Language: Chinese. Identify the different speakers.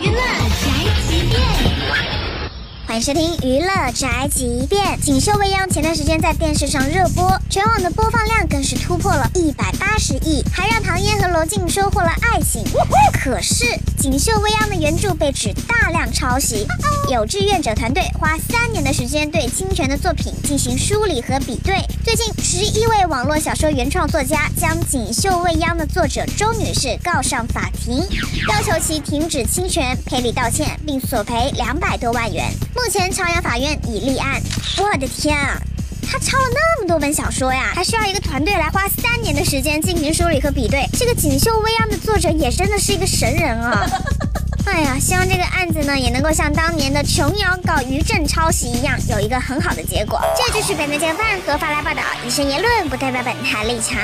Speaker 1: 娱乐宅急便，
Speaker 2: 欢迎收听娱乐宅急便。《锦绣未央》前段时间在电视上热播，全网的播放量更是突破了一百八十亿，还让唐嫣和竟收获了爱情。可是，《锦绣未央》的原著被指大量抄袭，有志愿者团队花三年的时间对侵权的作品进行梳理和比对。最近，十一位网络小说原创作家将《锦绣未央》的作者周女士告上法庭，要求其停止侵权、赔礼道歉，并索赔两百多万元。目前，朝阳法院已立案。我的天啊！他抄了那么多本小说呀，还需要一个团队来花三年的时间进行梳理和比对。这个《锦绣未央》的作者也真的是一个神人啊！哎呀，希望这个案子呢也能够像当年的琼瑶搞余震抄袭一样，有一个很好的结果。这就是本台正犯合法来报道，以上言论不代表本台立场。